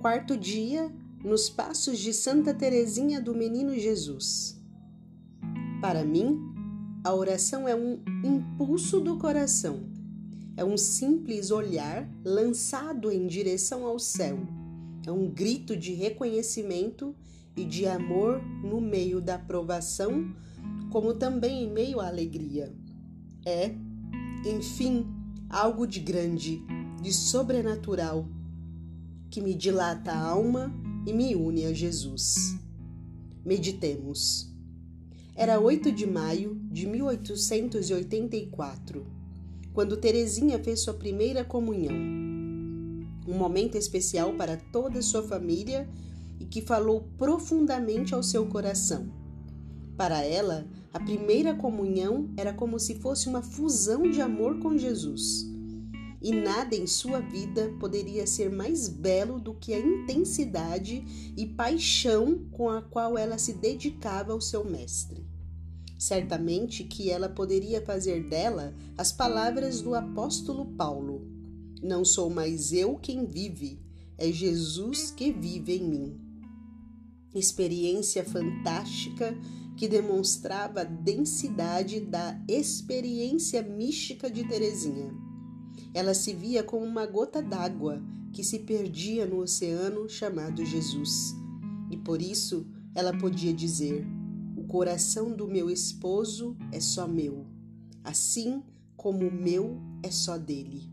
Quarto dia, nos passos de Santa Teresinha do Menino Jesus. Para mim, a oração é um impulso do coração. É um simples olhar lançado em direção ao céu. É um grito de reconhecimento e de amor no meio da provação, como também em meio à alegria. É, enfim, algo de grande, de sobrenatural, que me dilata a alma e me une a Jesus. Meditemos. Era 8 de maio de 1884, quando Teresinha fez sua primeira comunhão. Um momento especial para toda sua família e que falou profundamente ao seu coração. Para ela, a primeira comunhão era como se fosse uma fusão de amor com Jesus. E nada em sua vida poderia ser mais belo do que a intensidade e paixão com a qual ela se dedicava ao seu mestre. Certamente que ela poderia fazer dela as palavras do apóstolo Paulo: Não sou mais eu quem vive, é Jesus que vive em mim. Experiência fantástica que demonstrava a densidade da experiência mística de Teresinha. Ela se via como uma gota d'água que se perdia no oceano chamado Jesus. E por isso ela podia dizer: O coração do meu esposo é só meu, assim como o meu é só dele.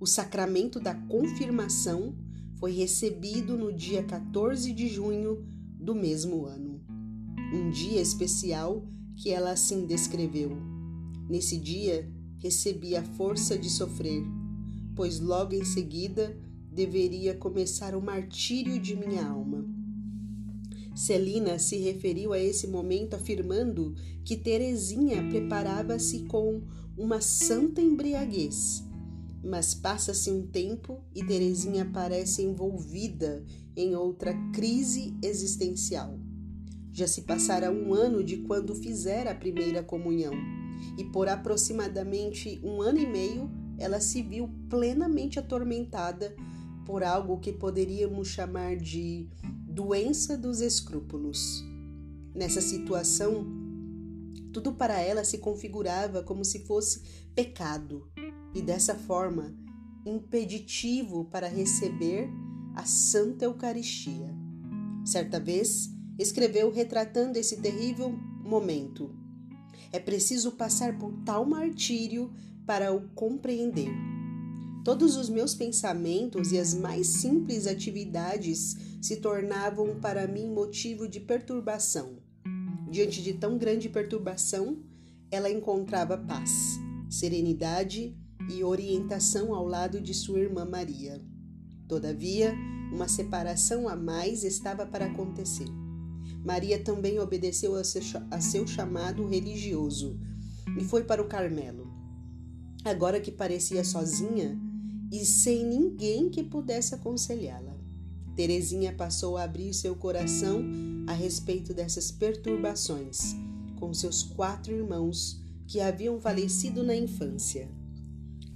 O sacramento da confirmação foi recebido no dia 14 de junho do mesmo ano um dia especial que ela assim descreveu. Nesse dia recebi a força de sofrer, pois logo em seguida deveria começar o martírio de minha alma. Celina se referiu a esse momento afirmando que Terezinha preparava-se com uma santa embriaguez. Mas passa-se um tempo e Terezinha parece envolvida em outra crise existencial. Já se passara um ano de quando fizera a primeira comunhão, e por aproximadamente um ano e meio ela se viu plenamente atormentada por algo que poderíamos chamar de doença dos escrúpulos. Nessa situação, tudo para ela se configurava como se fosse pecado e dessa forma impeditivo para receber a Santa Eucaristia. Certa vez, escreveu retratando esse terrível momento. É preciso passar por tal martírio para o compreender. Todos os meus pensamentos e as mais simples atividades se tornavam para mim motivo de perturbação. Diante de tão grande perturbação, ela encontrava paz, serenidade e orientação ao lado de sua irmã Maria. Todavia, uma separação a mais estava para acontecer. Maria também obedeceu a seu chamado religioso e foi para o Carmelo. Agora que parecia sozinha e sem ninguém que pudesse aconselhá-la, Terezinha passou a abrir seu coração a respeito dessas perturbações com seus quatro irmãos que haviam falecido na infância.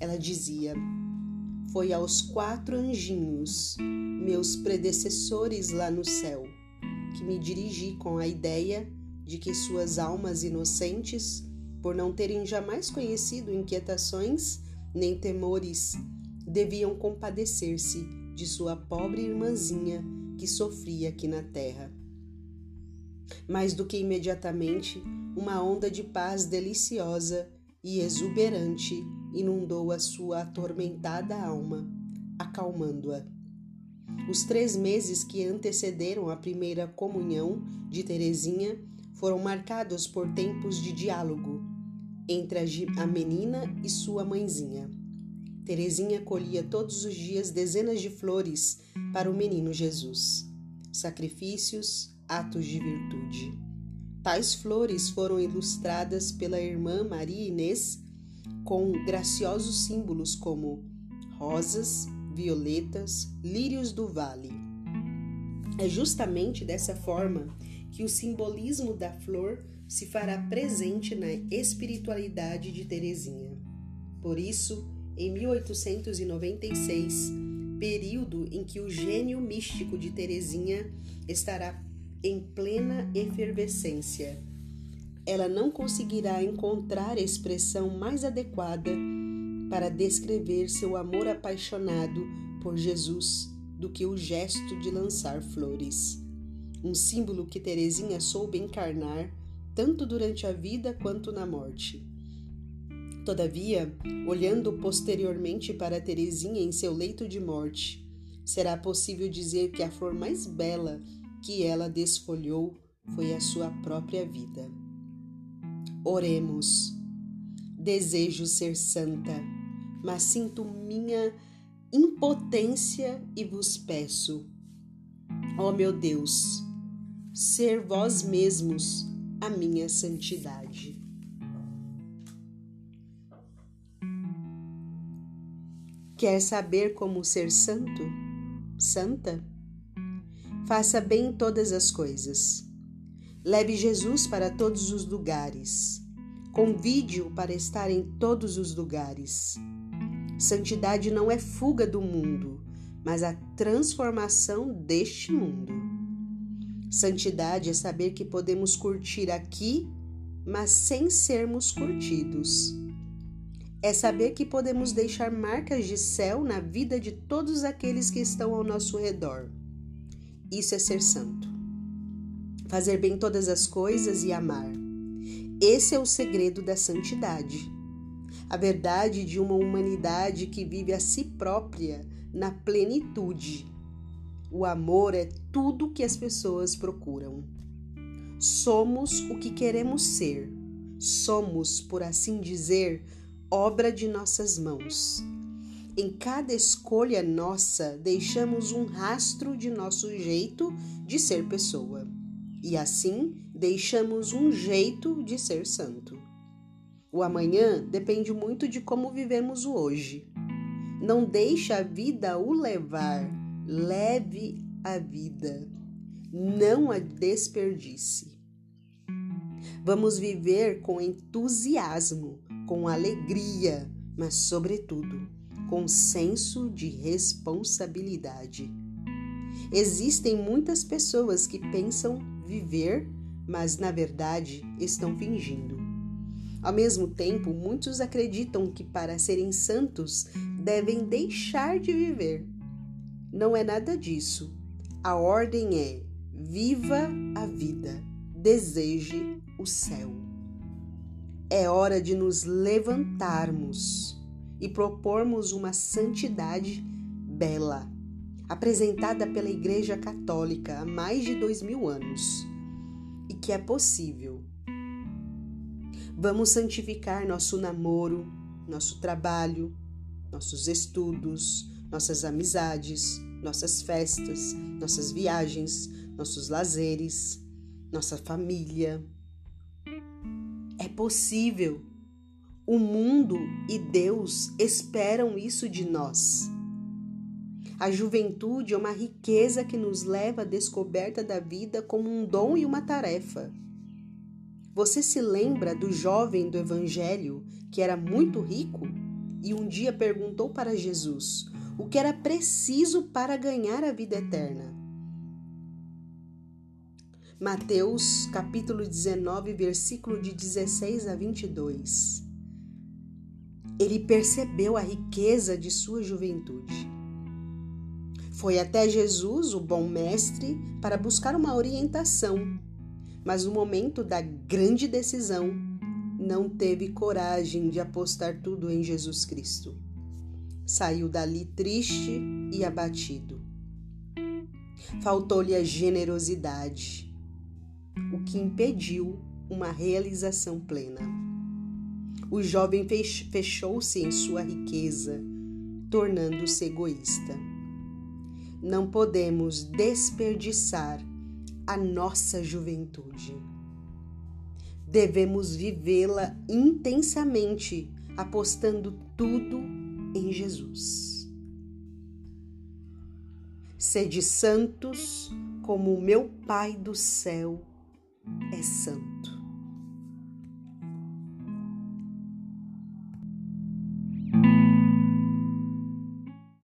Ela dizia: Foi aos quatro anjinhos, meus predecessores lá no céu, que me dirigi com a ideia de que suas almas inocentes, por não terem jamais conhecido inquietações nem temores, deviam compadecer-se de sua pobre irmãzinha que sofria aqui na terra. Mais do que imediatamente, uma onda de paz deliciosa e exuberante inundou a sua atormentada alma, acalmando-a. Os três meses que antecederam a primeira comunhão de Teresinha foram marcados por tempos de diálogo entre a menina e sua mãezinha. Teresinha colhia todos os dias dezenas de flores para o menino Jesus, sacrifícios, atos de virtude. Tais flores foram ilustradas pela irmã Maria Inês com graciosos símbolos como rosas, violetas, lírios do vale. É justamente dessa forma que o simbolismo da flor se fará presente na espiritualidade de Teresinha. Por isso, em 1896, período em que o gênio místico de Teresinha estará em plena efervescência. Ela não conseguirá encontrar expressão mais adequada para descrever seu amor apaixonado por Jesus do que o gesto de lançar flores. Um símbolo que Teresinha soube encarnar tanto durante a vida quanto na morte. Todavia, olhando posteriormente para Teresinha em seu leito de morte, será possível dizer que a flor mais bela que ela desfolhou foi a sua própria vida. Oremos. Desejo ser santa, mas sinto minha impotência e vos peço, ó meu Deus, ser vós mesmos a minha santidade. Quer saber como ser santo? Santa? Faça bem todas as coisas. Leve Jesus para todos os lugares. Convide-o para estar em todos os lugares. Santidade não é fuga do mundo, mas a transformação deste mundo. Santidade é saber que podemos curtir aqui, mas sem sermos curtidos é saber que podemos deixar marcas de céu na vida de todos aqueles que estão ao nosso redor. Isso é ser santo. Fazer bem todas as coisas e amar. Esse é o segredo da santidade. A verdade de uma humanidade que vive a si própria na plenitude. O amor é tudo que as pessoas procuram. Somos o que queremos ser. Somos, por assim dizer, obra de nossas mãos. Em cada escolha nossa, deixamos um rastro de nosso jeito de ser pessoa. E assim, deixamos um jeito de ser santo. O amanhã depende muito de como vivemos o hoje. Não deixe a vida o levar, leve a vida. Não a desperdice. Vamos viver com entusiasmo, com alegria, mas, sobretudo, com senso de responsabilidade. Existem muitas pessoas que pensam viver, mas na verdade estão fingindo. Ao mesmo tempo, muitos acreditam que para serem santos devem deixar de viver. Não é nada disso. A ordem é: viva a vida, deseje o céu. É hora de nos levantarmos e propormos uma santidade bela, apresentada pela Igreja Católica há mais de dois mil anos e que é possível. Vamos santificar nosso namoro, nosso trabalho, nossos estudos, nossas amizades, nossas festas, nossas viagens, nossos lazeres, nossa família, é possível. O mundo e Deus esperam isso de nós. A juventude é uma riqueza que nos leva à descoberta da vida como um dom e uma tarefa. Você se lembra do jovem do Evangelho que era muito rico e um dia perguntou para Jesus o que era preciso para ganhar a vida eterna? Mateus capítulo 19, versículo de 16 a 22. Ele percebeu a riqueza de sua juventude. Foi até Jesus, o bom mestre, para buscar uma orientação, mas no momento da grande decisão, não teve coragem de apostar tudo em Jesus Cristo. Saiu dali triste e abatido. Faltou-lhe a generosidade o que impediu uma realização plena. O jovem fechou-se em sua riqueza, tornando-se egoísta. Não podemos desperdiçar a nossa juventude. Devemos vivê-la intensamente, apostando tudo em Jesus. Sede santos como o meu Pai do céu é santo.